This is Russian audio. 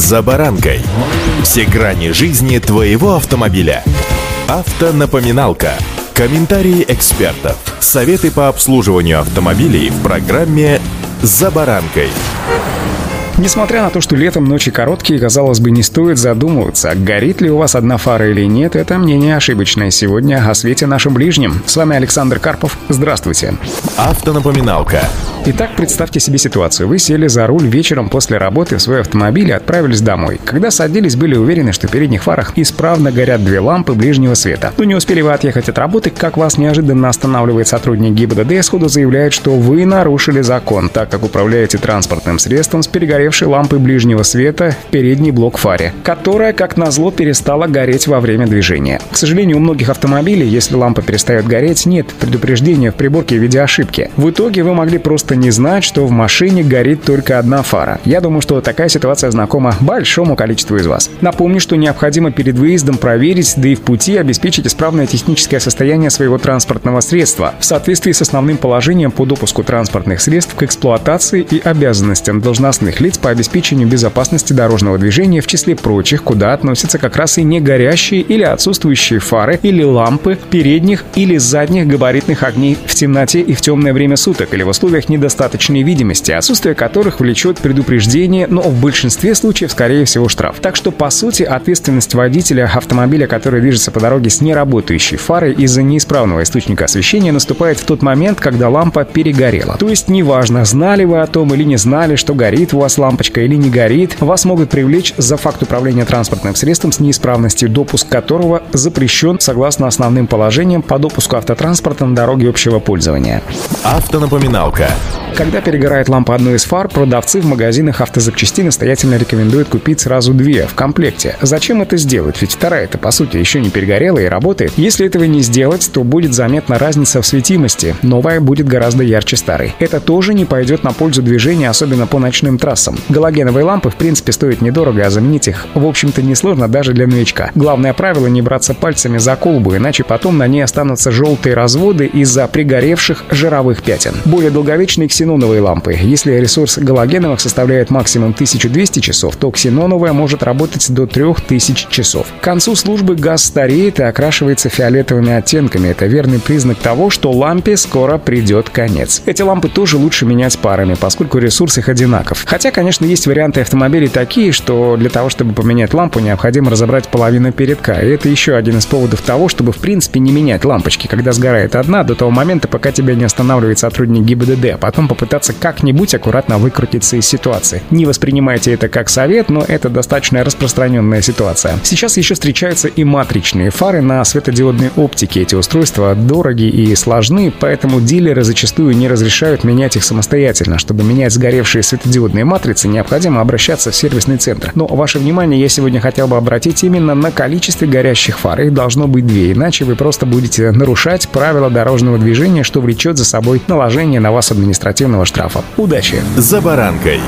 «За баранкой». Все грани жизни твоего автомобиля. Автонапоминалка. Комментарии экспертов. Советы по обслуживанию автомобилей в программе «За баранкой». Несмотря на то, что летом ночи короткие, казалось бы, не стоит задумываться, горит ли у вас одна фара или нет, это мнение ошибочное. Сегодня о свете нашим ближним. С вами Александр Карпов. Здравствуйте. Автонапоминалка. Итак, представьте себе ситуацию. Вы сели за руль вечером после работы в свой автомобиль и отправились домой. Когда садились, были уверены, что в передних фарах исправно горят две лампы ближнего света. Но не успели вы отъехать от работы, как вас неожиданно останавливает сотрудник ГИБДД и сходу заявляет, что вы нарушили закон, так как управляете транспортным средством с перегоревшей лампой ближнего света в передний блок фаре, которая, как назло, перестала гореть во время движения. К сожалению, у многих автомобилей, если лампа перестает гореть, нет предупреждения в приборке в виде ошибки. В итоге вы могли просто просто не знать, что в машине горит только одна фара. Я думаю, что такая ситуация знакома большому количеству из вас. Напомню, что необходимо перед выездом проверить, да и в пути обеспечить исправное техническое состояние своего транспортного средства в соответствии с основным положением по допуску транспортных средств к эксплуатации и обязанностям должностных лиц по обеспечению безопасности дорожного движения, в числе прочих, куда относятся как раз и не горящие или отсутствующие фары или лампы передних или задних габаритных огней в темноте и в темное время суток или в условиях не недостаточной видимости, отсутствие которых влечет предупреждение, но в большинстве случаев, скорее всего, штраф. Так что, по сути, ответственность водителя автомобиля, который движется по дороге с неработающей фарой из-за неисправного источника освещения, наступает в тот момент, когда лампа перегорела. То есть, неважно, знали вы о том или не знали, что горит у вас лампочка или не горит, вас могут привлечь за факт управления транспортным средством с неисправностью, допуск которого запрещен согласно основным положениям по допуску автотранспорта на дороге общего пользования. Автонапоминалка. Когда перегорает лампа одной из фар, продавцы в магазинах автозапчастей настоятельно рекомендуют купить сразу две в комплекте. Зачем это сделать? Ведь вторая-то, по сути, еще не перегорела и работает. Если этого не сделать, то будет заметна разница в светимости. Новая будет гораздо ярче старой. Это тоже не пойдет на пользу движения, особенно по ночным трассам. Галогеновые лампы, в принципе, стоят недорого, а заменить их, в общем-то, несложно даже для новичка. Главное правило не браться пальцами за колбу, иначе потом на ней останутся желтые разводы из-за пригоревших жировых пятен. Более долговечные ксеноновые лампы. Если ресурс галогеновых составляет максимум 1200 часов, то ксеноновая может работать до 3000 часов. К концу службы газ стареет и окрашивается фиолетовыми оттенками. Это верный признак того, что лампе скоро придет конец. Эти лампы тоже лучше менять парами, поскольку ресурс их одинаков. Хотя, конечно, есть варианты автомобилей такие, что для того, чтобы поменять лампу, необходимо разобрать половину передка. И это еще один из поводов того, чтобы в принципе не менять лампочки, когда сгорает одна, до того момента, пока тебя не останавливает сотрудник ГИБДД потом попытаться как-нибудь аккуратно выкрутиться из ситуации. Не воспринимайте это как совет, но это достаточно распространенная ситуация. Сейчас еще встречаются и матричные фары на светодиодной оптике. Эти устройства дороги и сложны, поэтому дилеры зачастую не разрешают менять их самостоятельно. Чтобы менять сгоревшие светодиодные матрицы, необходимо обращаться в сервисный центр. Но ваше внимание я сегодня хотел бы обратить именно на количестве горящих фар. Их должно быть две, иначе вы просто будете нарушать правила дорожного движения, что влечет за собой наложение на вас административного административного штрафа. Удачи! За баранкой.